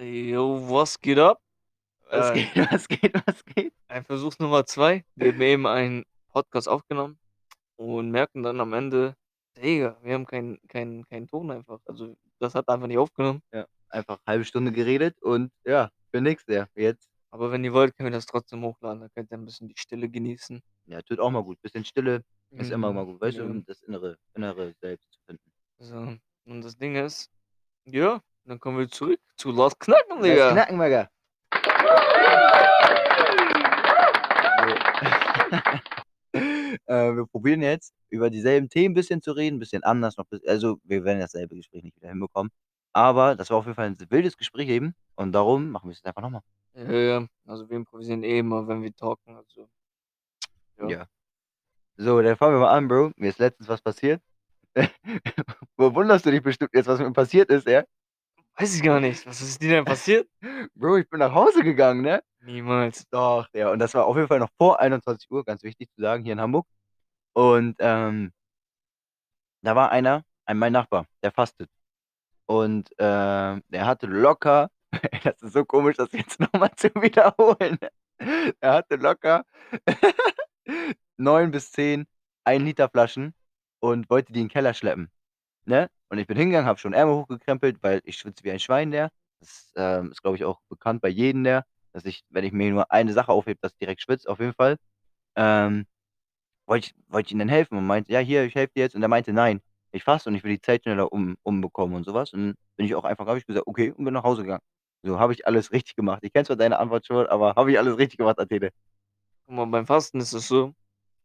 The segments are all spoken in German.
Jo, was geht ab? Was Äh, geht, was geht, was geht? ein Versuch Nummer 2. Wir haben eben einen Podcast aufgenommen und merken dann am Ende, Digga, wir haben keinen keinen keinen Ton einfach. Also, das hat einfach nicht aufgenommen. Ja, einfach halbe Stunde geredet und ja, für nix, ja. Jetzt, Aber wenn ihr wollt, können wir das trotzdem hochladen. Dann könnt ihr ein bisschen die Stille genießen. ja, tut auch mal gut. Bisschen Stille ist immer mal Mhm, gut, weißt du, ja. um das innere innere Selbst zu finden. So, und das Ding ist, ja, dann kommen wir zurück zu Lass Knacken, Lass Digga. knacken, Digga. Äh, wir probieren jetzt, über dieselben Themen bisschen zu reden, bisschen anders noch also, wir werden dasselbe Gespräch nicht wieder hinbekommen, aber das war auf jeden Fall 'n wildes Gespräch eben und darum machen wir's jetzt einfach noch mal. Ja, ja, also wir improvisieren eh immer, wenn wir talken, also ja. Ja. So, dann fangen wir mal an, Bro. Mir ist letztens was passiert. Wo wunderst du dich bestimmt jetzt, was mit mir passiert ist, ja? Weiß ich gar nicht. Was ist dir denn passiert? Bro, ich bin nach Hause gegangen, ne? Niemals. Doch, ja, und das war auf jeden Fall noch vor 21:00, ganz wichtig zu sagen, hier in Hamburg. Und, ähm da war einer, ein mein Nachbar, der fastet. Und, ähm, der hatte locker das ist so komisch, das jetzt noch mal zu wiederholen. Er hatte locker 9 bis 10 1 L Flaschen und wollte die in 'n Keller schleppen, ne? Und ich bin hingegangen, habe schon Ärmel hochgekrempelt, weil ich schwitze wie ein Schwein, der. Das, ähm, ist, glaube ich, auch bekannt bei jedem, der, dass ich, wenn ich mir nur eine Sache aufhebe, dass ich direkt schwitze, auf jeden Fall. Ähm, wollte ich wollte ich dann helfen und meinte: „Ja, hier, ich helfe dir jetzt.“ Und er meinte: „Nein, ich faste und ich will die Zeit schneller um umbekommen“ und so was. Und bin ich auch einfach habe ich gesagt: „Okay“ und bin nach Hause gegangen. So, habe ich alles richtig gemacht. Ich kenne zwar deine Antwort schon, aber habe ich alles richtig gemacht, erzähle. Guck mal, beim Fasten ist es so,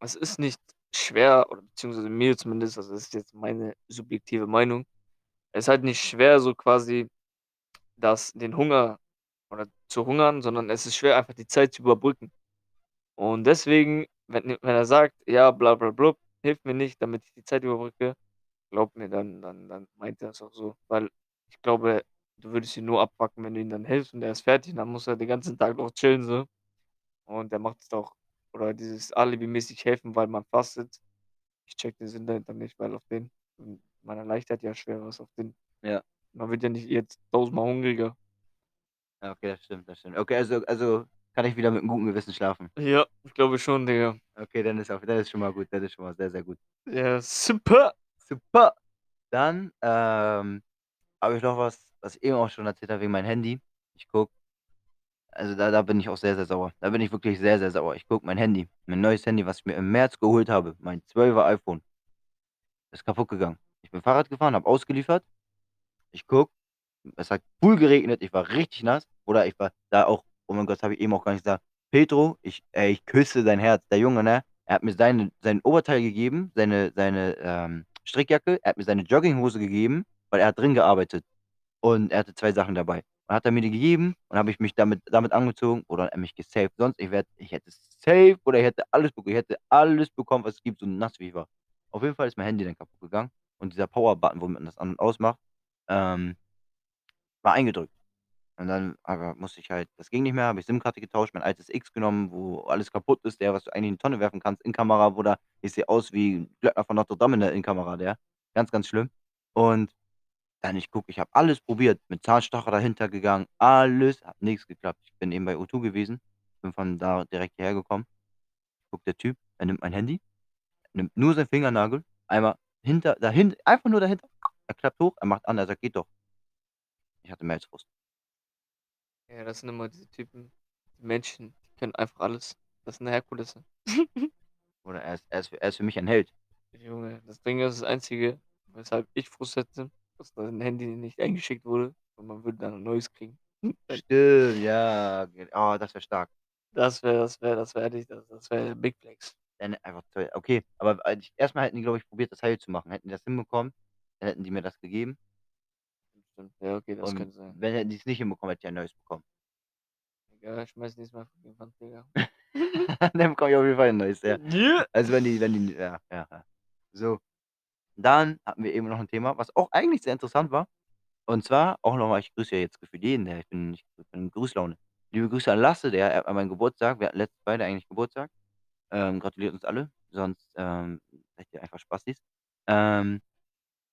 es ist nicht schwer oder beziehungsweise mir zumindest, also das ist jetzt meine subjektive Meinung. Es ist halt nicht schwer, so quasi das den Hunger oder zu hungern, sondern es ist schwer, einfach die Zeit zu überbrücken. Und deswegen, wenn wenn er sagt: „Ja, bla bla blub, hilf mir nicht, damit ich die Zeit überbrücke“, glaub mir, dann dann dann meint er es auch so. Weil ich glaube, du würdest ihn nur abfucken, wenn du ihm dann hilfst und er ist fertig dann muss er den ganzen Tag noch chillen so. Und er macht es doch oder dieses alibimäßig helfen, weil man fastet. Ich checke den Sinn dahinter nicht, weil auf den man erleichtert ja Schweres auf den Ja. man wird ja nicht jetzt tausendmal hungriger. Ja, okay, das stimmt, das stimmt. Okay, also also kann ich wieder mit 'nem guten Gewissen schlafen? Ja, ich glaube schon, Digga. Okay, dann ist auch dann ist schon mal gut. Das ist schon mal sehr, sehr gut. Ja, super. Super. Dann, ähm, habe ich noch was, was ich eben auch schon erzählt habe wegen meinem Handy. Ich gucke also da da bin ich auch sehr, sehr sauer. Da bin ich wirklich sehr, sehr sauer. Ich gucke mein Handy, mein neues Handy, was ich mir im März geholt habe, mein 12er iPhone ist kaputt gegangen. Ich bin Fahrrad gefahren, habe ausgeliefert. Ich gucke, es hat cool geregnet, ich war richtig nass. Oder ich war da auch oh mein Gott, habe ich eben auch gar nicht gesagt. Pedro, ich ey, ich küsse dein Herz. Der Junge, ne? Er hat mir seine sein Oberteil gegeben, seine seine, ähm, Strickjacke. Er hat mir seine Jogginghose gegeben, weil er hat drin gearbeitet. Und er hatte 2 Sachen dabei. Dann hat er mir die gegeben und habe ich mich damit damit angezogen oder er mich gesaved. Sonst ich wäre ich hätte safe oder ich hätte alles bek ich hätte alles bekommen, was es gibt, so nass wie ich war. Auf jeden Fall ist mein Handy dann kaputt gegangen und dieser Power-Button, womit man das an und ausmacht, ähm, war eingedrückt. Und dann aber musste ich halt das ging nicht mehr, habe ich SIM-Karte getauscht, mein altes X genommen, wo alles kaputt ist, der was du eigentlich in die Tonne werfen kannst in Kamera, Bruder. Ich sehe aus wie Glöckner von Notre Dame in der Innenkamera, der. Ganz, ganz schlimm. Und dann ich gucke, ich habe alles probiert, mit Zahnstocher dahinter gegangen, alles, hat nix geklappt. Ich bin eben bei O2 gewesen, bin von da direkt hierher gekommen. Guckt der Typ, er nimmt mein Handy, nimmt nur seinen Fingernagel, einmal hinter dahin einfach nur dahinter, er klappt hoch, er macht an, er sagt: „Geht doch.“ Ich hatte mehr als Frust. Ja, das sind immer diese Typen, die Menschen, die können einfach alles. Das sind Herkulesse. Bruder, er ist er ist er ist für mich ein Held. Junge, das Ding ist, das Einzige, weshalb ich Frust hätte, dass dein Handy nicht eingeschickt wurde und man würde dann 'n neues kriegen. Stimmt, ja, oh, das wäre stark. Das wäre das wäre das wäre ehrlich das das wäre Big Flex. Dann einfach toll. Okay, aber al erst mal hätten die, glaube ich, probiert, das heil zu machen. Hätten die das hinbekommen, dann hätten die mir das gegeben. Stimmt, ja, okay, das Und könnte sein. wenn hätten die's nicht hinbekommen, hätte ich ein neues bekommen. Egal, ich schmeiße nächstes Mal die Wand, Digga. Dann bekomme ich auf jeden Fall 'n neues, ja. Ja. Also, wenn die wenn die ja, ja. So, dann hatten wir eben noch 'n Thema, was auch eigentlich sehr interessant war. Und zwar auch noch mal ich grüße ja jetzt gefühlt jeden, ja. Ich bin ich bin in Grußlaune. Liebe Grüße an Lasse, der er an meinem Geburtstag wir hatten letztens beide eigentlich Geburtstag. Ähm, gratuliert uns alle, sonst, ähm, seid ihr einfach Spastis. Ähm,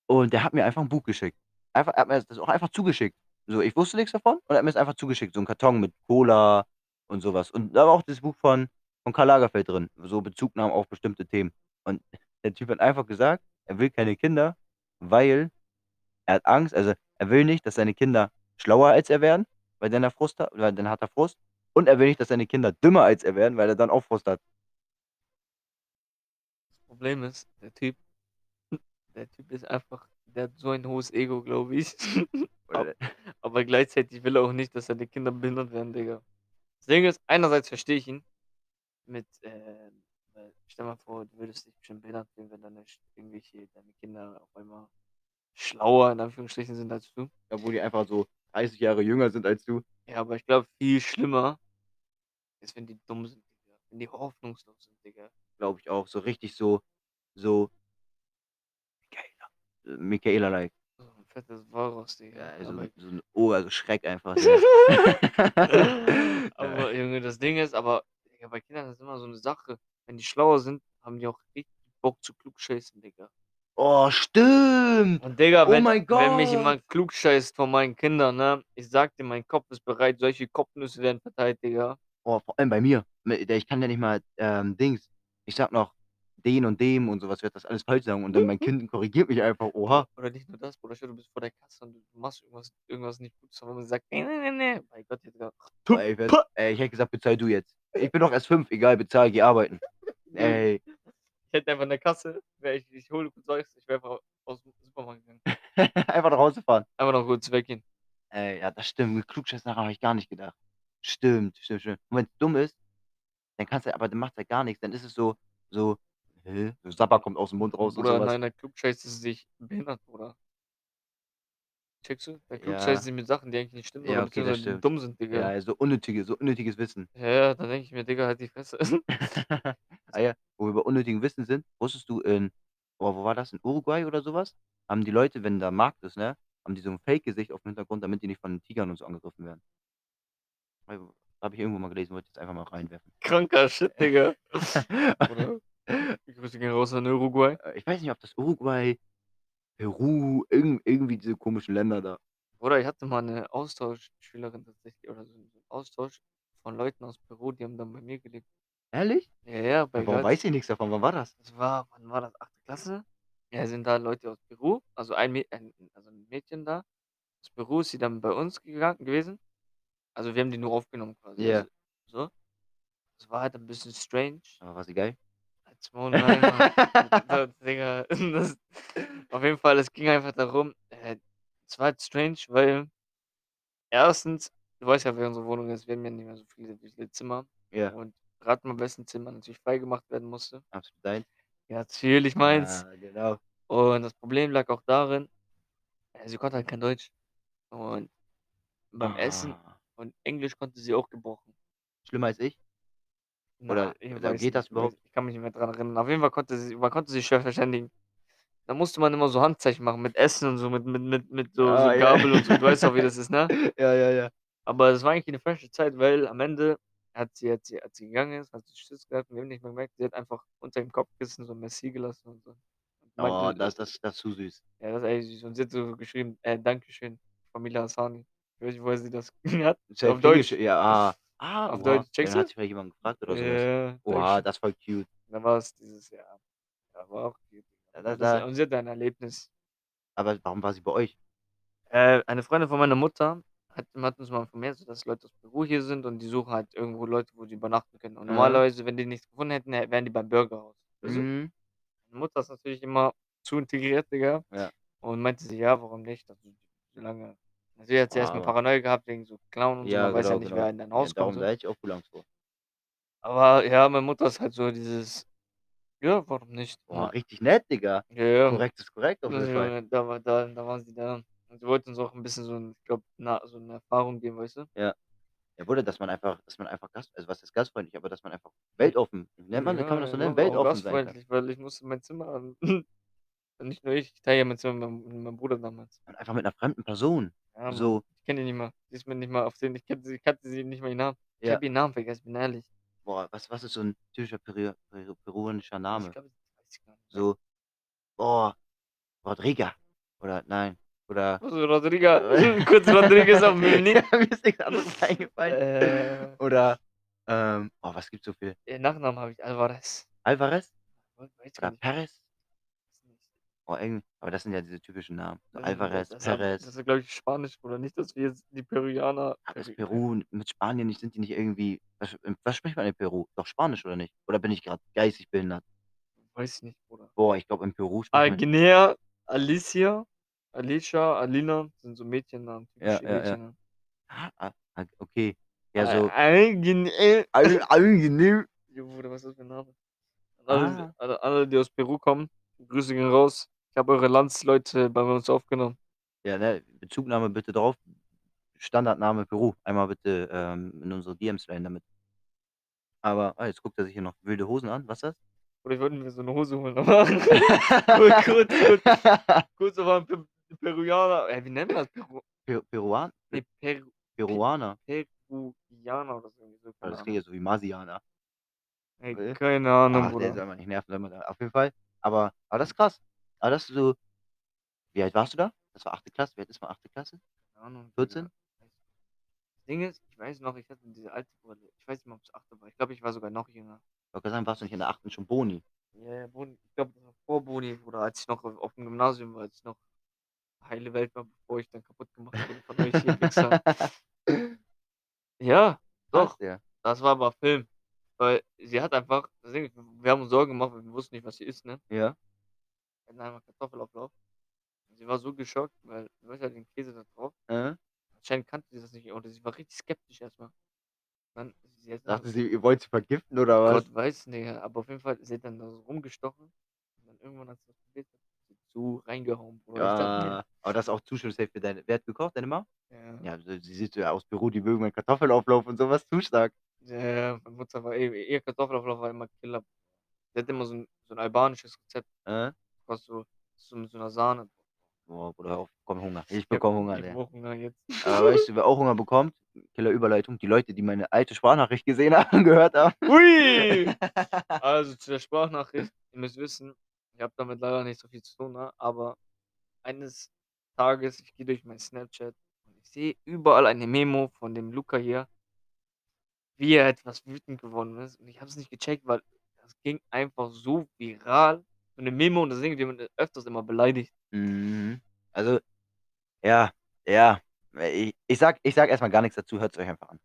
und der hat mir einfach 'n Buch geschickt. Einfach er hat mir das auch einfach zugeschickt. So, ich wusste nix davon und er hat mir's einfach zugeschickt, so 'n Karton mit Cola und so was. Und da war auch das Buch von von Karl Lagerfeld drin, so Bezugnahmen auf bestimmte Themen. Und der Typ hat einfach gesagt, er will keine Kinder, weil er hat Angst also, er will nicht, dass seine Kinder schlauer als er werden, weil dann er Frust hat weil dann hat er Frust. Und er will nicht, dass seine Kinder dümmer als er werden, weil er dann auch Frust hat. Das Problem ist, der Typ der Typ ist einfach der hat so ein hohes Ego, glaube ich. Ab Oder aber gleichzeitig will er auch nicht, dass seine Kinder behindert werden, Digga. Das Ding ist, einerseits verstehe ich ihn mit, weil stell mal vor, du würdest dich bestimmt behindert fühlen, wenn deine irgendwelche deine Kinder auf einmal schlauer in Anführungsstrichen sind als du. Obwohl die einfach so 30 Jahre jünger sind als du. Ja, aber ich glaube, viel schlimmer ist, wenn die dumm sind, Digga. Wenn die hoffnungslos sind, Digga. Glaube ich auch. So richtig so so Michaela. Michaela-like. So 'n fettes Walross, Ja, Digga. also Aber so 'n oh, also einfach, Digga. aber Junge, das Ding ist aber, Digga, bei Kindern ist immer so 'ne Sache, wenn die schlauer sind, haben die auch richtig Bock zu klugscheißen, Digga. Oh, stimmt! Und Digga, Oh wenn mein wenn mich Gott! jemand klugscheißt vor meinen Kindern, ne, ich sage dir, mein Kopf ist bereit, solche Kopfnüsse werden verteilt, Digga. Oh, vor allem bei mir. Ich kann ja nicht mal, ähm, Dings ich sage noch den und dem und so was, ich werde das alles falsch sagen und dann mein Kind korrigiert mich einfach. Oha. Oder nicht nur das, Bruder, du bist vor der Kasse und du machst irgendwas irgendwas nicht Gutes, aber man sagt: „Ne, ne, ne, ne.“ Mein Gott, werde ey, ich hätte gesagt: „Bezahl du jetzt.“ Ich bin doch erst 5, egal, bezahl, geh arbeiten. Ey. Ich hätte einfach in der Kasse wäre ich ich hole kurz was, ich wäre einfach aus'm Supermarkt gegangen. Einfach nach Hause fahren. Einfach noch kurz weggehen. Ey, ja, das stimmt. Mit Klugscheißen daran habe ich gar nicht gedacht. Stimmt, stimmt, stimmt. Und wenn's dumm ist, dann kannst du aber dann macht's ja gar nix. Dann ist es so so: „Hä?“ So Sabber kommt aus'm Mund raus so was. nein, der klugscheißt sich behindert, Bruder. Checkst du? Der Ja. klugscheißt sich mit Sachen, die eigentlich nicht stimmen Ja, oder okay, das beziehungsweise die stimmt. dumm sind, Digga. Ja, so unnötige so unnötiges Wissen. Ja, ja, da denke ich mir: „Digga, halt die Fresse.“ Ah ja, wo wir bei unnötigem Wissen sind, wusstest du in boah, wo war das? In Uruguay oder so was? Haben die Leute, wenn da Markt ist, ne, haben die so 'n Fake-Gesicht aufm Hintergrund, damit die nicht von den Tigern und so angegriffen werden. Habe ich irgendwo mal gelesen, wollte ich jetzt einfach mal reinwerfen. Kranker Shit, Digga. Bruder, Grüße gehen raus an Uruguay. Äh, ich weiß nicht, ob das Uruguay, Peru, irgend irgendwie diese komischen Länder da. Bruder, ich hatte mal 'ne Austauschschülerin tatsächlich oder so 'n so 'n Austausch von Leuten aus Peru, die haben dann bei mir gelebt. Ehrlich? Ja, ja, bei Ja, warum Graz. weiß ich nix davon? Wann war das? Das war wann war das? 8. Klasse? Ja, sind da Leute aus Peru, also ein ein also 'n Mädchen da aus Peru ist sie dann bei uns gegangen gewesen. Also, wir haben die nur aufgenommen quasi, Ja. also so. Das war halt 'n bisschen strange. Aber war sie geil? Mann. Das Digga, das auf jeden Fall, es ging einfach darum, äh, es war halt strange, weil 1. du weißt ja, wie unsere Wohnung ist, wir haben ja nicht mehr so viele viele Zimmer. Ja. Und grad mal wessen Zimmer natürlich freigemacht werden musste. Absolut deins. Ja, natürlich meins. Ja, genau. Und das Problem lag auch darin, äh, sie konnte halt kein Deutsch. Und beim Essen Ah. und Englisch konnte sie auch gebrochen. Schlimmer als ich? Oder Na, oder weiß geht das überhaupt? ich kann mich nicht mehr dran erinnern. Auf jeden Fall konnte sie man konnte sich schwer verständigen. Da musste man immer so Handzeichen machen mit Essen und so, mit mit mit mit so so Ah, ja. Gabel und so. Du weißt auch, wie das ist, ne? Ja, ja, ja. Aber es war eigentlich 'ne falsche Zeit, weil am Ende hat sie als sie als sie gegangen ist, hat sie Schiss gehabt und wir haben nicht mehr gemerkt, sie hat einfach unter dem Kopfkissen so Merci gelassen und so. Und Oh, meinte das das das ist zu süß. Ja, das ist echt süß. Und sie hat so geschrieben, äh: „Dankeschön, Familie Hassani.“ Ich weiß nicht, woher sie das hat. Ja Auf Deutsch. Ja, ah. Ah, Auf oha. Deutsch. Checkst Dann hat du? sich vielleicht jemand gefragt oder so Ja, Oha, das voll cute. Dann war es dieses Jahr. Ja, war auch cute. Da das da und sie hatte ein Erlebnis. Aber warum war sie bei euch? Äh, eine Freundin von meiner Mutter hat hat uns mal informiert, dass Leute aus Peru hier sind und die suchen halt irgendwo Leute, wo die übernachten können. Und Mhm. normalerweise, wenn die nichts gefunden hätten, hä wären die beim Burgerhaus, du? Mhm. Meine Mutter ist natürlich immer zu integriert, Digga. Ja. Und meinte sie: „Ja, warum nicht?“ Also, solange hat sie erst mal Aber Paranoia gehabt wegen so Klauen und so. Ja, Man weiß ja genau, nicht, genau. wer in dein Ja, Haus kommt darum so. da hätte ich auch wohl Angst vor. Aber ja, meine Mutter ist halt so dieses ja, warum nicht, Boah, richtig nett, Digga. Ja, ja. Korrekt ist korrekt auf jeden Fall. Da war da da waren sie da. Und sie wollte uns auch 'n bisschen so 'n ich glaube, na so 'ne Erfahrung geben, weißt du? Ja. Ja, Bruder, dass man einfach dass man einfach Gast also, was heißt gastfreundlich, aber dass man einfach weltoffen nennt man kann man das so Ja, nennen? Weltoffen sein kann. gastfreundlich, weil ich musste mein Zimmer nicht nur ich, ich teile ja mein Zimmer mit meinem mit meinem Bruder damals. Und einfach mit 'ner fremden Person. Ja, Mann. So. Ich kenne die nicht mal. Die ist mir nicht mal auf den ich kannte sie ich kannte sie nicht mal ihren Namen. Ich Ja. habe ihren Namen vergessen, bin ehrlich. Boah, was was ist so 'n typischer Peru Peru peruanischer Ich Name? glaube, weiß ich gar nicht. So, boah, Rodriga oder nein, Oder Also Rodriga, kurz Rodriguez auf dem. Ja, mir ist nichts anderes eingefallen. Äh, Oder, ähm, oh, was gibt's so viel? den Nachnamen habe ich, Alvarez. Alvarez Weiß gar oder nicht. Perez? Oh, irgendwie, aber das sind ja diese typischen Namen. So Das- Alvarez, das, das, Perez. Das ist, glaube ich, Spanisch, oder nicht, dass wir jetzt die Peruaner. Aber ist Peru- Peru mit Spanien nicht, sind die nicht irgendwie. Was, was spricht man in Peru? Doch Spanisch oder nicht? Oder bin ich gerade geistig behindert? Weiß ich nicht, Bruder. Boah, ich glaube in Peru Ah, spricht man. Guinea, Alicia, Alicia, Alina sind so Mädchennamen. Ja, typische ja, ja. Mädchennamen. Ah, ah, ah, okay. Ja, so. Äh, Guinea. All- Angenehm. Jo, Bruder, was ist das für ein Name? An alle, Ah. alle, alle, die aus Peru kommen, Grüße gehen raus. Ich habe eure Landsleute bei uns aufgenommen. Ja, ne, Bezugnahme bitte drauf. Standardname Peru. Einmal bitte ähm, in unsere DMs rein damit. Aber, ah, jetzt guckt er sich hier noch wilde Hosen an. Was ist das? Oder ich wollte mir so eine Hose holen, aber kurz, kurz, kurz, kurz aber ein Pe Peruaner. Äh, wie nennt man das? Peru Per Peruan? nee, Peru Peruaner. Peruaner oder so. so, das klingt ja so wie Masianer. Ey, keine Ahnung, Ach, der Bruder. soll man nicht nerven, soll man da- auf jeden Fall. Aber, aber das ist krass. Aber das so. Wie alt warst du da? Das war 8. Klasse. Wie alt ist man 8. Klasse? Keine Ahnung. 14? Digga. Das Ding ist, ich weiß noch, ich hatte diese alte Brille. Ich weiß nicht mehr, ob es 8 war. Ich glaube, ich war sogar noch jünger. Ich wollte sagen, warst du nicht in der 8. schon Boni? Ja, ja, Boni, ich glaube, das war vor Boni, oder als ich noch auf, auf dem Gymnasium war, als ich noch heile Welt war, bevor ich dann kaputt gemacht wurde von euch hier Wichser. Ja, Doch. Ja. das war aber Film. Weil sie hat einfach, wir haben uns Sorgen gemacht, weil wir wussten nicht, was sie ist, ne? Ja. Einmal Kartoffelauflauf. Und sie war so geschockt, weil du weißt ja den Käse da drauf. Äh? Anscheinend kannte sie das nicht und sie war richtig skeptisch erstmal. Dann, sie Dachte sie, ihr wollt sie vergiften oder was? Gott weiß nicht, aber auf jeden Fall, sie hat dann da so rumgestochen. Und dann irgendwann hat sie das probiert, sie zu reingehauen, Bruder. Ich dachte Ja. Aber das ist auch Zuschauer für deine. Wer hat gekocht, deine Mama? ja. Ja, so- sie sieht ja aus Peru, die mögen meinen Kartoffelauflauf und sowas zu stark. Ja, ja, meine Mutter war eh, ihr Kartoffelauflauf war immer Killer. Sie hat immer so ein, so ein albanisches Rezept, Äh? Was so, so mit so einer Sahne. Boah, Bruder, hör auf, komm Hunger. Ich bekomme Hunger, Ich Digga. Hunger jetzt. Aber weißt du, wer auch Hunger bekommt? Killer Überleitung. Die Leute, die meine alte Sprachnachricht gesehen haben, gehört haben. Hui! Also zu der Sprachnachricht, ihr müsst wissen, ich habe damit leider nicht so viel zu tun, ne? aber eines Tages, ich gehe durch mein Snapchat und ich sehe überall eine Memo von dem Luca hier, wie er etwas wütend geworden ist. Und ich habe es nicht gecheckt, weil das ging einfach so viral. So eine Memo und das Ding, die man öfters immer beleidigt. Mhm. Also, ja, ja. Ich, ich, sag, ich sag erstmal gar nichts dazu, hört es euch einfach an.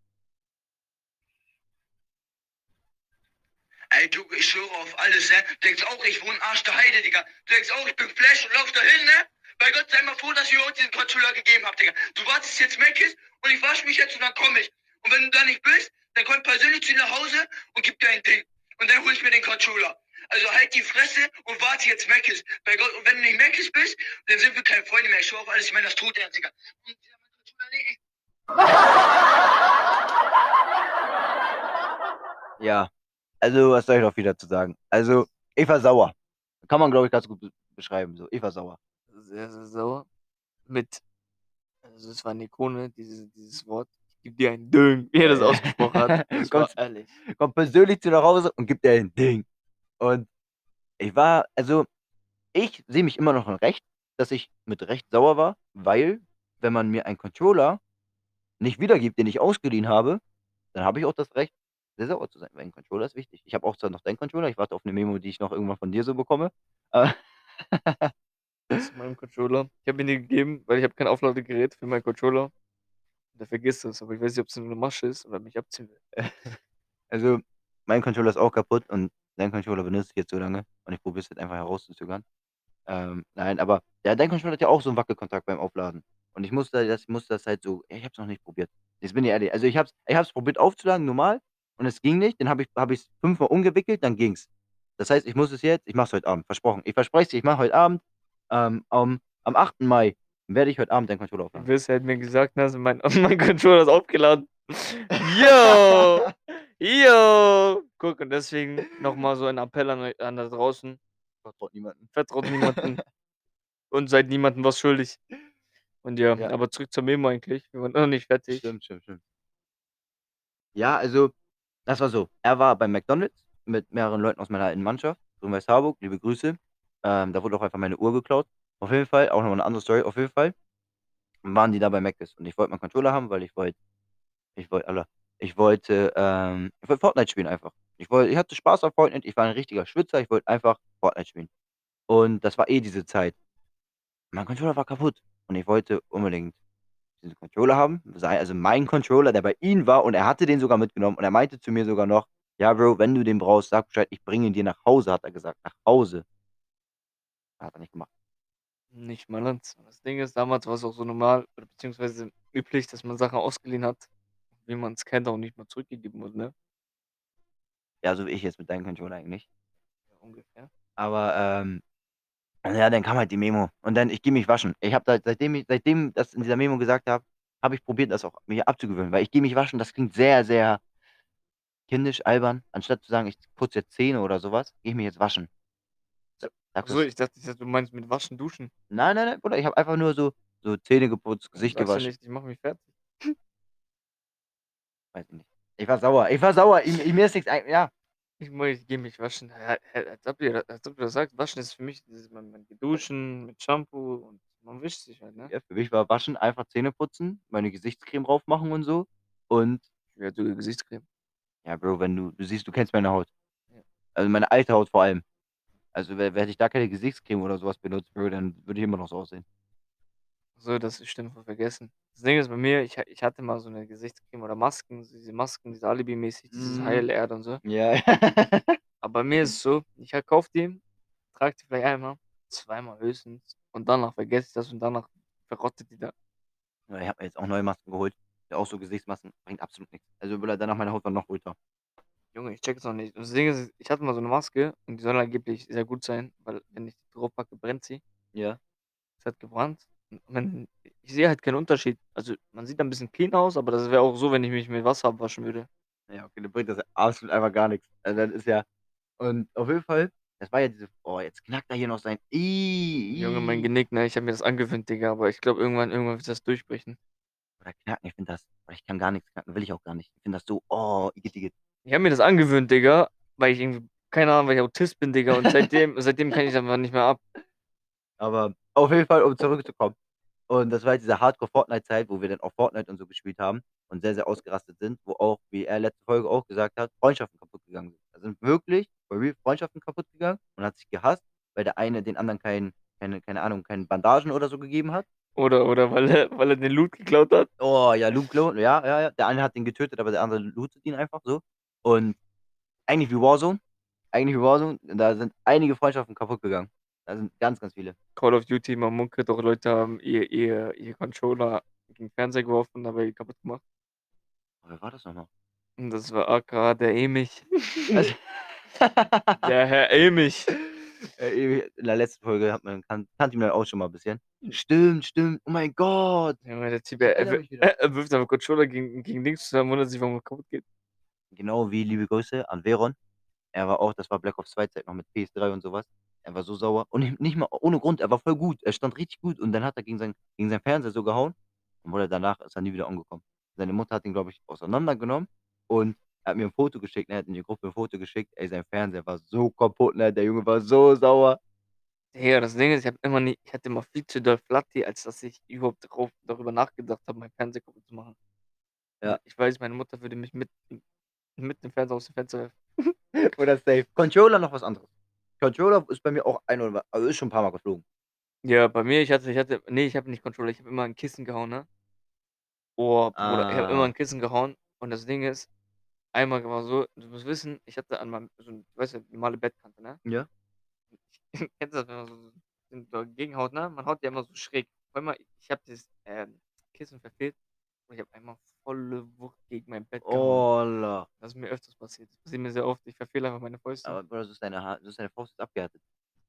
Ey, du, ich schwöre auf alles, ne? Du denkst auch, ich wohne Arsch der Heide, Digga. Du denkst auch, ich bin Flash und lauf dahin, ne? Bei Gott sei mal froh, dass ihr uns diesen Controller gegeben habt, Digga. Du wartest jetzt Meckes und ich wasche mich jetzt und dann komme ich. Und wenn du da nicht bist, dann komm ich persönlich zu dir nach Hause und gib dir ein Ding. Und dann hol ich mir den Controller. Also halt die Fresse und warte jetzt Meckes. Bei Gott, und wenn du nicht Meckes bist, dann sind wir keine Freunde mehr. Ich schwöre auf alles, ich meine das tot ernst, Digga. Und dieser Ja. Also, was soll ich noch wieder zu sagen? Also, ich war sauer. Kann man, glaube ich, ganz gut be- beschreiben. So, ich war sauer. Sehr, sehr sauer. Mit, also es war eine Ikone, dieses, dieses Wort. Ich gebe dir ein Ding, wie er das ausgesprochen hat. Das war Kommst- ehrlich. Kommt persönlich zu nach Hause und gibt dir ein Ding. Und ich war, also, ich sehe mich immer noch in Recht, dass ich mit Recht sauer war, weil, wenn man mir einen Controller nicht wiedergibt, den ich ausgeliehen habe, dann habe ich auch das Recht, sehr sauer zu sein, weil ein Controller ist wichtig. Ich habe auch zwar noch deinen Controller, ich warte auf eine Memo, die ich noch irgendwann von dir so bekomme. Aber zu meinem Controller. Ich habe ihn dir gegeben, weil ich habe kein Aufladegerät für meinen Controller. Der vergisst es, aber ich weiß nicht, ob es nur eine Masche ist oder mich abziehen will. also, mein Controller ist auch kaputt und dein Controller benutze ich jetzt so lange und ich probiere es jetzt einfach herauszuzögern. Ähm, nein, aber ja, dein Controller hat ja auch so einen Wackelkontakt beim Aufladen. Und ich musste das, ich musste das halt so, ich habe es noch nicht probiert. Jetzt bin ich ehrlich. Also ich habe es ich hab's probiert aufzuladen, normal, und es ging nicht. Dann habe ich es hab fünfmal umgewickelt, dann ging's. Das heißt, ich muss es jetzt, ich mache es heute Abend, versprochen. Ich verspreche es dir, ich mache heute Abend, ähm, am, am 8. Mai werde ich heute Abend deinen Controller Du aufladen. wirst halt mir gesagt, hast, mein, mein Controller ist aufgeladen. Yo! Yo! Guck, und deswegen nochmal so ein Appell an, euch- an da draußen. Vertraut niemanden. Vertraut niemanden und seid niemandem was schuldig. Und ja, Ja. aber zurück zur Memo eigentlich. Wir waren noch nicht fertig. Stimmt, stimmt, stimmt. Ja, also, das war so. Er war bei McDonalds mit mehreren Leuten aus meiner alten Mannschaft, Grün-Weiß Harburg, liebe Grüße. Ähm, da wurde auch einfach meine Uhr geklaut. Auf jeden Fall, auch nochmal eine andere Story, auf jeden Fall. waren die da bei Mc's und ich wollte meinen Controller haben, weil ich wollte ich wollte Allah, ich wollte, ähm ich wollte Fortnite spielen einfach. Ich wollte ich hatte Spaß auf Fortnite, ich war 'n richtiger Schwitzer, ich wollte einfach Fortnite spielen. Und das war eh diese Zeit. Mein Controller war kaputt und ich wollte unbedingt diesen Controller haben, also mein Controller, der bei ihm war und er hatte den sogar mitgenommen und er meinte zu mir sogar noch: „Ja, Bro, wenn du den brauchst, sag Bescheid, ich bringe ihn dir nach Hause“, hat er gesagt, nach Hause. Hat er nicht gemacht. Nicht mal ganz. Das Ding ist, damals war's auch so normal beziehungsweise üblich, dass man Sachen ausgeliehen hat, wie man's kennt, auch nicht mal zurückgegeben wurde, ne? Ja, so wie ich jetzt mit deinem Controller eigentlich. Ja, ungefähr. Aber, ähm ja, dann kam halt die Memo und dann ich gehe mich waschen. Ich habe da seitdem ich seitdem das in dieser Memo gesagt habe, habe ich probiert, das auch mir abzugewöhnen, weil ich gehe mich waschen, das klingt sehr, sehr kindisch, albern. Anstatt zu sagen: „Ich putze jetzt Zähne“ oder so was, gehe ich mich jetzt waschen. So, Sag ach so, das ich dachte ich dachte, du meinst mit Waschen, Duschen. Nein, nein, nein, Bruder, ich habe einfach nur so so Zähne geputzt, Gesicht Sagst du gewaschen. nicht: „Ich mache mich fertig“? Weiß ich nicht. Ich war sauer. Ich war sauer. I mir ist nichts ein ja. Ich ich gehe mich waschen. Als ob ihr als ob du das sagst. Waschen ist für mich dieses man man geht duschen mit Shampoo und man wischt sich halt, ne? Ja, für mich war Waschen einfach Zähne putzen, meine Gesichtscreme drauf machen und so und Ja, du Gesichtscreme. Ja, Bro, wenn du du siehst du kennst meine Haut. Ja. Also, meine alte Haut vor allem. Also, hätte ich da keine Gesichtscreme oder so was benutzt, Bro, dann würde ich immer noch so aussehen. So, das stimmt, voll vergessen. Das Ding ist bei mir, ich ich hatte mal so 'ne Gesichtscreme oder Masken, so diese Masken, diese Alibi-mäßig, dieses Mhm. Heilerde und so. Ja. Aber bei mir ist es so, ich kaufe die, trage die vielleicht einmal, zweimal höchstens und danach vergesse ich das und danach verrottet die da. Ja, ich habe mir jetzt auch neue Masken geholt. Ja, auch so Gesichtsmasken, bringt absolut nix. Also, Bruder, danach meine Haut war noch röter. Junge, ich check es noch nicht. Das Ding ist, ich hatte mal so 'ne Maske und die soll angeblich sehr gut sein, weil wenn ich die drauf packe, brennt sie. Ja. Es hat gebrannt wenn ich sehe halt keinen Unterschied. Also, man sieht da 'n bisschen clean aus, aber das wäre auch so, wenn ich mich mit Wasser abwaschen würde. Ja, okay, dann bringt das absolut einfach gar nix. Also, das ist ja und auf jeden Fall, das war ja diese oh, jetzt knackt er hier noch sein i Junge, mein Genick, ne? Ich habe mir das angewöhnt, Digga, aber ich glaube, irgendwann irgendwann wird das durchbrechen. Oder knacken, ich finde das ich kann gar nix knacken, will ich auch gar nicht. Ich finde das so oh, igitt, igitt. Ich habe mir das angewöhnt, Digga, weil ich irgendwie keine Ahnung, weil ich Autist bin, Digga, und seitdem seitdem kann ich einfach nicht mehr ab. Aber auf jeden Fall, um zurückzukommen. Und das war halt diese Hardcore-Fortnite-Zeit, wo wir dann auch Fortnite und so gespielt haben und sehr, sehr ausgerastet sind, wo auch, wie er letzte Folge auch gesagt hat, Freundschaften kaputt gegangen sind. Da sind wirklich Freundschaften kaputt gegangen. Man hat sich gehasst, weil der eine den anderen kein keine keine Ahnung, keine Bandagen oder so gegeben hat. Oder oder weil er weil er den Loot geklaut hat. Oh ja, Loot klauen, ja, ja, ja. Der eine hat den getötet, aber der andere lootet ihn einfach so. Und eigentlich wie Warzone eigentlich wie Warzone, da sind einige Freundschaften kaputt gegangen. Da sind ganz, ganz viele. Call of Duty, man munkelt auch, Leute haben ihr ihr ihr Controller gegen Fernseher geworfen, dabei kaputt gemacht. Wer war das noch mal? Und das war aka der Emich. Also Der Herr Emich. In der letzten Folge hat man kan kannte ihn ja auch schon mal 'n bisschen. Stimmt, stimmt. Oh mein Gott. Junge, der Typ, er er er wirft einfach Controller gegen gegen Dings zusammen, wundert sich, warum er kaputt geht. Genau wie liebe Grüße an Veron. Er war auch das war Black Ops 2 Zeit noch mit PS3 und so was. Er war so sauer und nicht mal ohne Grund, er war voll gut. Er stand richtig gut und dann hat er gegen seinen gegen seinen Fernseher so gehauen und wurde danach ist er nie wieder angekommen. Seine Mutter hat ihn, glaube ich, auseinandergenommen und er hat mir 'n Foto geschickt, ne? Er hat in die Gruppe 'n Foto geschickt. Ey, sein Fernseher war so kaputt, ne? Der Junge war so sauer. Digga, das Ding ist, ich habe immer nie ich hatte immer viel zu doll Flatti, als dass ich überhaupt drauf darüber nachgedacht habe, meinen Fernseher kaputt zu machen. Ja. Ich weiß, meine Mutter würde mich mit mit dem Fernseher aus dem Fenster werfen. Oder safe. Controller noch was anderes. Controller ist bei mir auch ein oder also, ist schon 'n paar Mal geflogen. Ja, bei mir, ich hatte ich hatte ne, ich habe nicht Controller, ich habe immer 'n Kissen gehauen, ne? Oh, Bruder, ich habe immer Ah. 'n Kissen gehauen und das Ding ist, einmal war so du musst wissen, ich hatte an meinem so 'n weißt du, normale Bettkante, ne? Ja. Kennst du das, wenn man so so dagegen haut, ne? Man haut ja immer so schräg. Auf einmal, ich habe das, ähm, Kissen verfehlt und ich habe einmal volle Wucht gegen mein Bett gehauen. Olla. Das ist mir öfters passiert. Das passiert mir sehr oft. Ich verfehle einfach meine Fäuste. Aber Bruder, so ist deine Ha so ist deine Faust jetzt abgehärtet.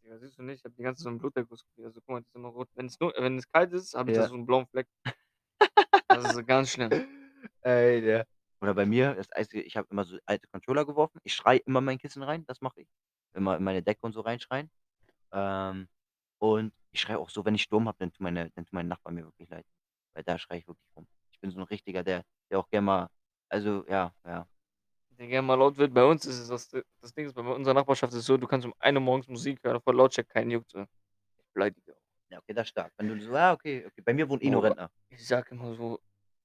Ja, siehst du nicht, ich habe die ganze Zeit so 'n Bluterguss gekriegt. Also, guck mal, das ist immer rot. Wenn's nur wenn es kalt ist, habe ich da Ja. so 'n blauen Fleck. Das ist so ganz schlimm. Ey, der oder bei mir, das Einzige ich habe immer so alte Controller geworfen. Ich schreie immer mein Kissen rein, das mache ich. Immer in meine Decke und so reinschreien. Ähm, und ich schreie auch so, wenn ich Sturm habe, dann tun meine dann tun meine Nachbarn mir wirklich leid. Weil da schreie ich wirklich rum. Ich bin so 'n richtiger, der der auch gern mal also, ja, ja. Der gerne mal laut wird. Bei uns ist es das das Ding ist, bei unserer Nachbarschaft ist es so, du kannst um 1:00 morgens Musik hören, voll Lautstärke, keinen juckt's, ne? Ich beleidige auch. Ja, okay, das ist stark. Wenn du so ah, okay, okay. Bei mir wohnt eh nur. Rentner. Ich sage immer so,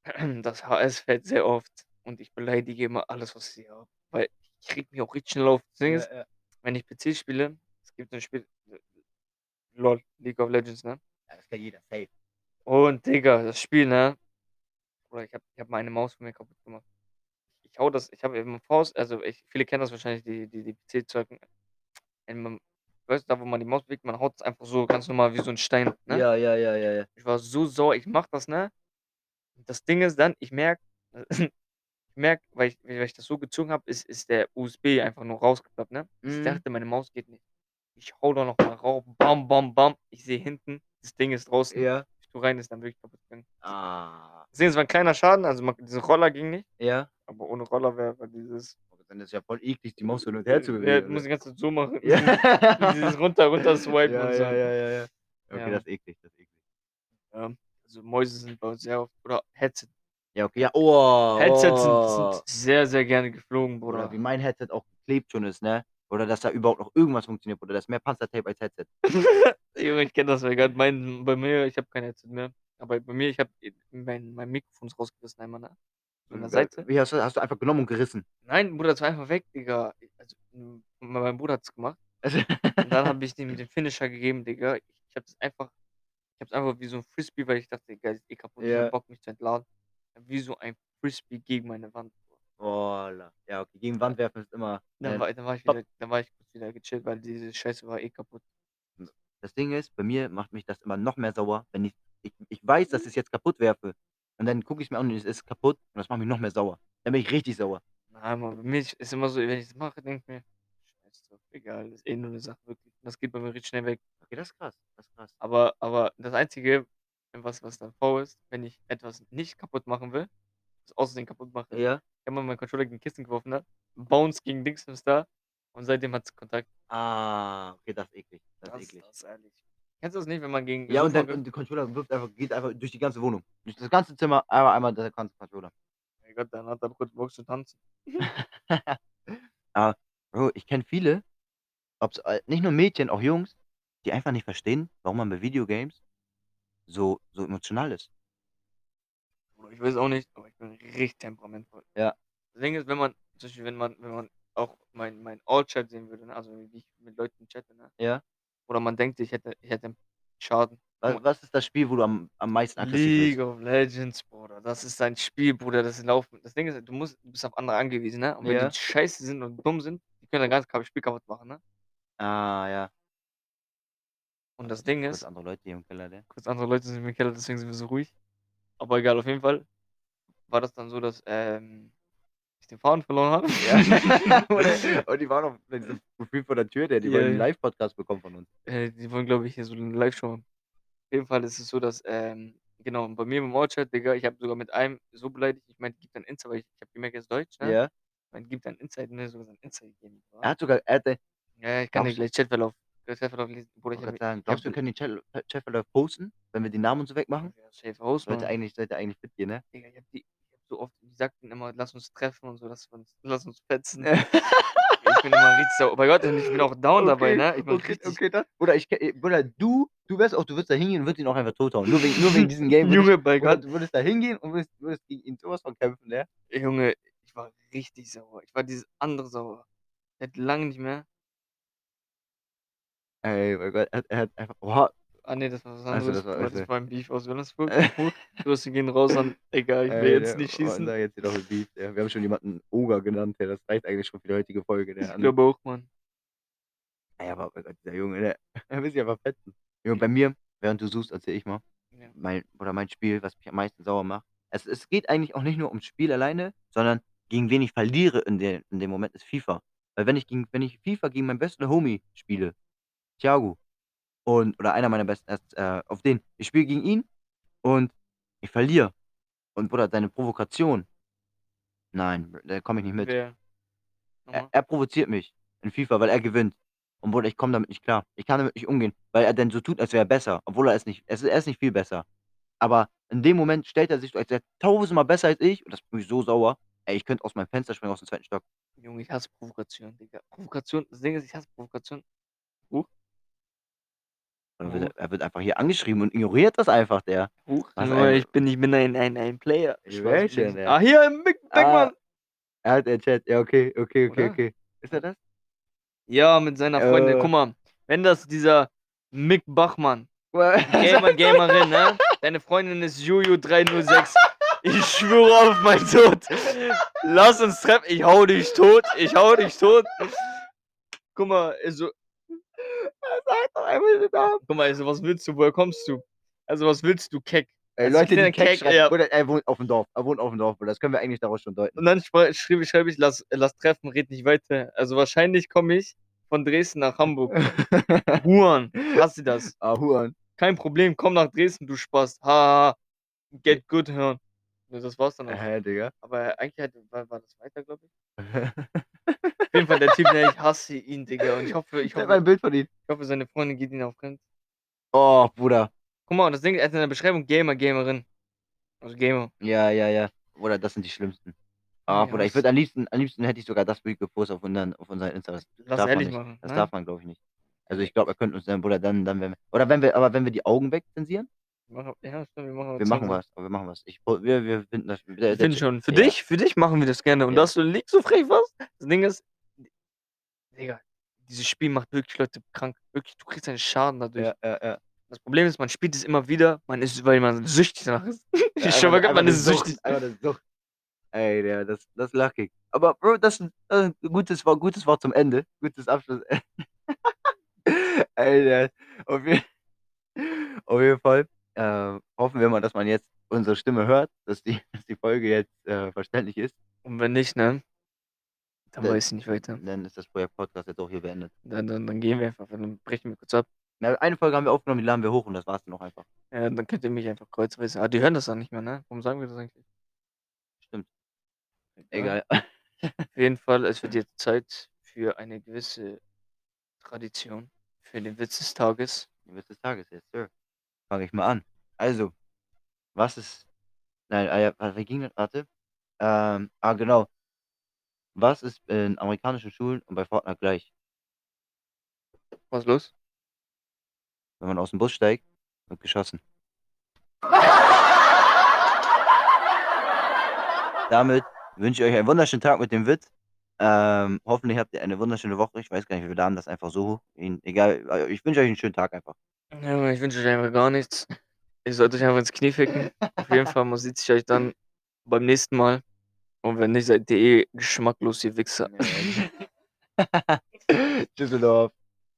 das HS fällt sehr oft und ich beleidige immer alles, was ich habe, weil ich rege mich auch richtig schnell auf. Das Ding ist, ja. wenn ich PC spiele, es gibt ein Spiel, äh, LOL, League of Legends, ne? Ja, das kennt jeder, safe. Und Digga, das Spiel, ne? Oder ich habe ich hab meine Maus von mir kaputt gemacht. Ich hau das, ich habe eben Faust, also ich, viele kennen das wahrscheinlich, die, die, die PC-Zeugen. Weißt du, da wo man die Maus bewegt, man haut es einfach so ganz normal wie so ein Stein, ne? Ja, ja, ja, ja, ja. Ich war so sauer, ich mach das, ne? Das Ding ist dann, ich merk, ich merk, weil ich, weil ich das so gezogen habe, ist, ist der USB einfach nur rausgeklappt, ne? Ich Mhm. dachte, meine Maus geht nicht. Ich hau da noch mal rauf, bam, bam, bam. Ich sehe hinten, das Ding ist draußen. Ja. Tu rein, ist dann wirklich kaputt gegangen. Ah. Deswegen, es war ein kleiner Schaden, also man, dieser Roller ging nicht, Ja. aber ohne Roller wäre wär dieses. Dann ist ja voll eklig, die Maus hin und her zu Ja, bewegen. du musst die ganze Zeit so machen. Ja. Dieses runter, runter swipen ja, und so. ja, ja, ja, ja. Okay, Ja. das ist eklig, das ist eklig. Ja, also Mäuse sind bei uns sehr oft. Oder Headset. Ja, okay, ja. Oh. Headsets oh. sind, sind sehr, sehr gerne geflogen, Oder Bruder. wie mein Headset auch geklebt schon ist, ne? Oder dass da überhaupt noch irgendwas funktioniert, oder das ist mehr Panzertape als Headset. Junge, ich kenne das weil gerade mein, bei mir, ich habe kein Headset mehr. Aber bei mir, ich habe mein, mein Mikrofon ist rausgerissen einmal, ne? So an der Seite. Wie hast du, hast du einfach genommen und gerissen? Nein, Bruder, das war einfach weg, Digga. Also, mein Bruder hat's gemacht. Also, Und dann habe ich dem den Finisher gegeben, Digga. Ich, ich habe das einfach, ich habe es einfach wie so ein Frisbee, weil ich dachte, Digga, ist eh kaputt, ich Ja. hab Bock, mich zu entladen. Wie so ein Frisbee gegen meine Wand. Oh, la. ja, okay, gegen Wand werfen ist immer. Dann äh, war, dann war ich wieder, dann war ich kurz wieder gechillt, weil diese Scheiße war eh kaputt. Das Ding ist, bei mir macht mich das immer noch mehr sauer, wenn ich, ich, ich weiß, dass ich es jetzt kaputt werfe. Und dann gucke ich mir an und es ist kaputt und das macht mich noch mehr sauer. Dann bin ich richtig sauer. Nein, Mann, bei mir ist immer so, wenn ich das mache, denke ich mir, scheiße drauf, egal, ist eh nur eine Sache, wirklich. Das geht bei mir richtig schnell weg. Okay, das ist krass. Das ist krass. Aber, aber das Einzige, was, was dann faul ist, wenn ich etwas nicht kaputt machen will, das außerdem kaputt mache, Ja. ich habe mal meinen Controller gegen Kisten geworfen, ne? Bounce gegen Dingsens da und seitdem hat es Kontakt. Ah, okay, das ist eklig. Das ist Das, eklig. das ist ehrlich. Kennst du das nicht, wenn man gegen. Ja, und ge- und der Controller wirft einfach, geht einfach durch die ganze Wohnung. Durch das ganze Zimmer, einmal, einmal der ganze Controller. Mein Gott, dann hat er kurz Bock zu tanzen. Aber, Bro, ich kenne viele, ob's, äh, nicht nur Mädchen, auch Jungs, die einfach nicht verstehen, warum man bei Videogames so, so emotional ist. Ich weiß auch nicht, aber ich bin richtig temperamentvoll. Ja. Das Ding ist, wenn man, zum Beispiel, wenn man, wenn man auch mein, mein All-Chat sehen würde, ne? also wie ich mit Leuten chatte, ne? Ja. Oder man denkt, ich hätte, ich hätte Schaden. Was, was ist das Spiel, wo du am, am meisten aggressiv League bist? of Legends, Bruder. Das ist ein Spiel, Bruder. Das Laufen. Das Ding ist, du musst, du bist auf andere angewiesen, ne? Und wenn Ja. die scheiße sind und dumm sind, die können dein ganzes Spiel kaputt machen, ne? Ah, ja. Und das Ding Kurz ist, andere Leute hier im Keller, ne? kurz andere Leute sind im Keller, deswegen sind wir so ruhig. Aber egal, auf jeden Fall war das dann so, dass ähm, ich den Faden verloren habe. Ja. und, die waren noch mit diesem Profil vor der Tür, der die Ja, wollen einen. Live-Podcast bekommen von uns. Äh, die wollen, glaube ich, hier so eine Live-Show haben. Auf jeden Fall ist es so, dass, ähm, genau, bei mir im All-Chat, Digga, ich habe sogar mit einem so beleidigt, ich meine, gib dein Insight, weil ich, ich habe gemerkt, er ist Deutsch, ne? Ja. Ich meine, gib dein Insight, ne, sogar sein Insight gegeben. Er hat sogar, er hatte, Ja, ich kann dir Glaubst du- gleich Chatverlauf, Chatverlauf lesen. Bruder, ich wollte habe sagen, glaubst du, wir können den Chatverlauf posten, wenn wir die Namen und so wegmachen? Ja, safe aus, Sollte eigentlich, sollte eigentlich fit gehen, ne? Digga, ich hab die, ich hab so oft, die sagten immer, lass uns treffen und so, lass uns, lass uns fetzen. ich bin immer richtig sauer. Oh mein Gott, ich bin auch down dabei, ne? Ich bin okay, richtig, okay, das. Oder ich, Bruder, du, du wärst auch, du würdest da hingehen und würdest ihn auch einfach tothauen. Nur wegen, nur wegen diesem Game. Junge, bei Gott, du würdest da hingehen und würdest, würdest gegen ihn sowas von kämpfen, ne? Junge, ich war richtig sauer. Ich war dieses andere sauer. Seit lange nicht mehr. Ey, mein Gott, er, hat- er hat einfach, oha, Ah, nee, das war was Also, anderes. das war- das also- war ein Beef aus Wilhelmsburg. Grüße gehen raus an, egal, ich will Ey, jetzt der- nicht oh, schießen. Da jetzt wieder mit Beef. Ja, wir haben schon jemanden Oger genannt, ja, das reicht eigentlich schon für die heutige Folge. Der Ich glaube auch, Mann. Ey, aber oh Gott, der Junge, der, der will sich einfach fetzen. Junge, bei mir, während du suchst, erzähl ich mal, Ja. mein, oder mein Spiel, was mich am meisten sauer macht. Es, es geht eigentlich auch nicht nur ums Spiel alleine, sondern gegen wen ich verliere in, der, in dem Moment ist FIFA. Weil wenn ich gegen, wenn ich FIFA gegen meinen besten Homie spiele, Thiago, und, oder einer meiner besten, äh, auf den, ich spiele gegen ihn und ich verliere. Und Bruder, deine Provokation, nein, da komme ich nicht mit. Wer? Er, er provoziert mich in FIFA, weil er gewinnt. Und Bruder, ich komme damit nicht klar. Ich kann damit nicht umgehen, weil er dann so tut, als wäre er besser, obwohl er es nicht, es, er ist nicht viel besser. Aber in dem Moment stellt er sich so, als wäre er tausendmal besser als ich und das macht mich so sauer. Ey, ich könnte aus meinem Fenster springen, aus dem zweiten Stock. Junge, ich hasse Provokation, Digga. Provokation, das Ding ist, ich hasse Provokation. Oder Dann wird er, er wird einfach hier angeschrieben und ignoriert das einfach, der. Huch, ein- ich bin, ich bin ein, ein, ein Player. Ich weiß ja. Ah, hier, Mick Beckmann. Er hat den Chat. Ja, okay, okay, okay, Oder? okay. Ist er das? Ja, mit seiner Freundin. Äh. Guck mal, wenn das dieser Mick Bachmann, Gamer, Gamer, Gamerin, ne? Deine Freundin ist Juju306. Ich schwöre auf mein Tod. Lass uns treffen. Ich hau dich tot. Ich hau dich tot. Guck mal, also, Sag doch einmal den Namen. guck mal, also, was willst du? Woher kommst du? Also, was willst du, Keck? Ey, Also, Leute, die Keck Keck, schreiben. ja. Bruder, er wohnt auf dem Dorf. Er wohnt auf dem Dorf. Das können wir eigentlich daraus schon deuten. Und dann spre- schrieb ich, schreibe ich, lass, lass treffen, red nicht weiter. Also, wahrscheinlich komme ich von Dresden nach Hamburg. Huan, hast du das? ah, Huan. Kein Problem, komm nach Dresden, du Spaß. Ha, get good, hören. Ja, Das war's dann auch. Hä, Digga. Aber eigentlich war, war das weiter, glaube ich. Auf jeden Fall der Typ, der ich hasse ihn, Digga. Und ich hoffe, ich hab ein hoffe, Bild von ihm. ich hoffe seine Freundin geht ihn auf Grund. Oh, Bruder. Guck mal, und das Ding, hat in der Beschreibung Gamer, Gamerin. Also Gamer. Ja, ja, ja. Bruder, das sind die schlimmsten. Ah, Ja, Bruder, ich würde am liebsten, am liebsten hätte ich sogar das Bild gepostet auf unseren, auf unseren Insta. Das Lass darf man ehrlich nicht. machen. Das ne? darf man, glaube ich, nicht. Also ich glaube, er könnte uns dann, Bruder, dann, dann, wenn wir, oder wenn wir, aber wenn wir die Augen wegzensieren, Ja, stimmt, wir machen, wir machen was, aber wir machen was. Ich, wir, wir finden das. Der, Ich finde schon. Für ja. dich, für dich machen wir das gerne. Und Ja. dass du liegst so frech was? Das Ding ist, Digga, dieses Spiel macht wirklich Leute krank. Wirklich, du kriegst einen Schaden dadurch. Ja, ja, ja. Das Problem ist, man spielt es immer wieder, man ist, weil man süchtig danach ist. Ja, ich einfach- man einfach ist eine Sucht, süchtig. Einfach eine Sucht. Ey, der, das, das ist lucky. Aber Bro, das ist, das ist ein gutes Wort, gutes Wort zum Ende. Gutes Abschluss. Ey, der, auf, jeden, auf jeden Fall äh, hoffen wir mal, dass man jetzt unsere Stimme hört, dass die, dass die Folge jetzt äh, verständlich ist. Und wenn nicht, ne? Dann Dann- weiß ich nicht weiter. Dann ist das Projekt Podcast jetzt auch hier beendet. Dann, dann, dann gehen wir einfach, dann brechen wir kurz ab. Na, eine Folge haben wir aufgenommen, die laden wir hoch und das war's dann auch einfach. Ja, dann könnt ihr mich einfach kreuzweise. Ah, die hören das dann nicht mehr, ne? Warum sagen wir das eigentlich? Stimmt. Egal. Auf jeden Fall, es wird jetzt Zeit für eine gewisse Tradition, für den Witz des Tages. Ihr wisst des Tages jetzt, Sir. Fange ich mal an. Also, was ist. Nein, ah, ja, warte, wie ging das? Warte. Ähm, ah, genau. Was ist in amerikanischen Schulen und bei Fortnite gleich? Was ist los? Wenn man aus dem Bus steigt, wird geschossen. Damit wünsche ich euch einen wunderschönen Tag mit dem Witz. Ähm, hoffentlich habt ihr eine wunderschöne Woche. Ich weiß gar nicht, wir laden das einfach so Egal, äh, ich wünsche euch einen schönen Tag einfach. Ja, ich wünsche euch einfach gar nichts. Ihr sollt euch einfach ins Knie ficken. Auf jeden Fall, man sieht sich euch dann beim nächsten Mal. Und wenn nicht, seid ihr eh geschmacklos, ihr Wichser. Düsseldorf.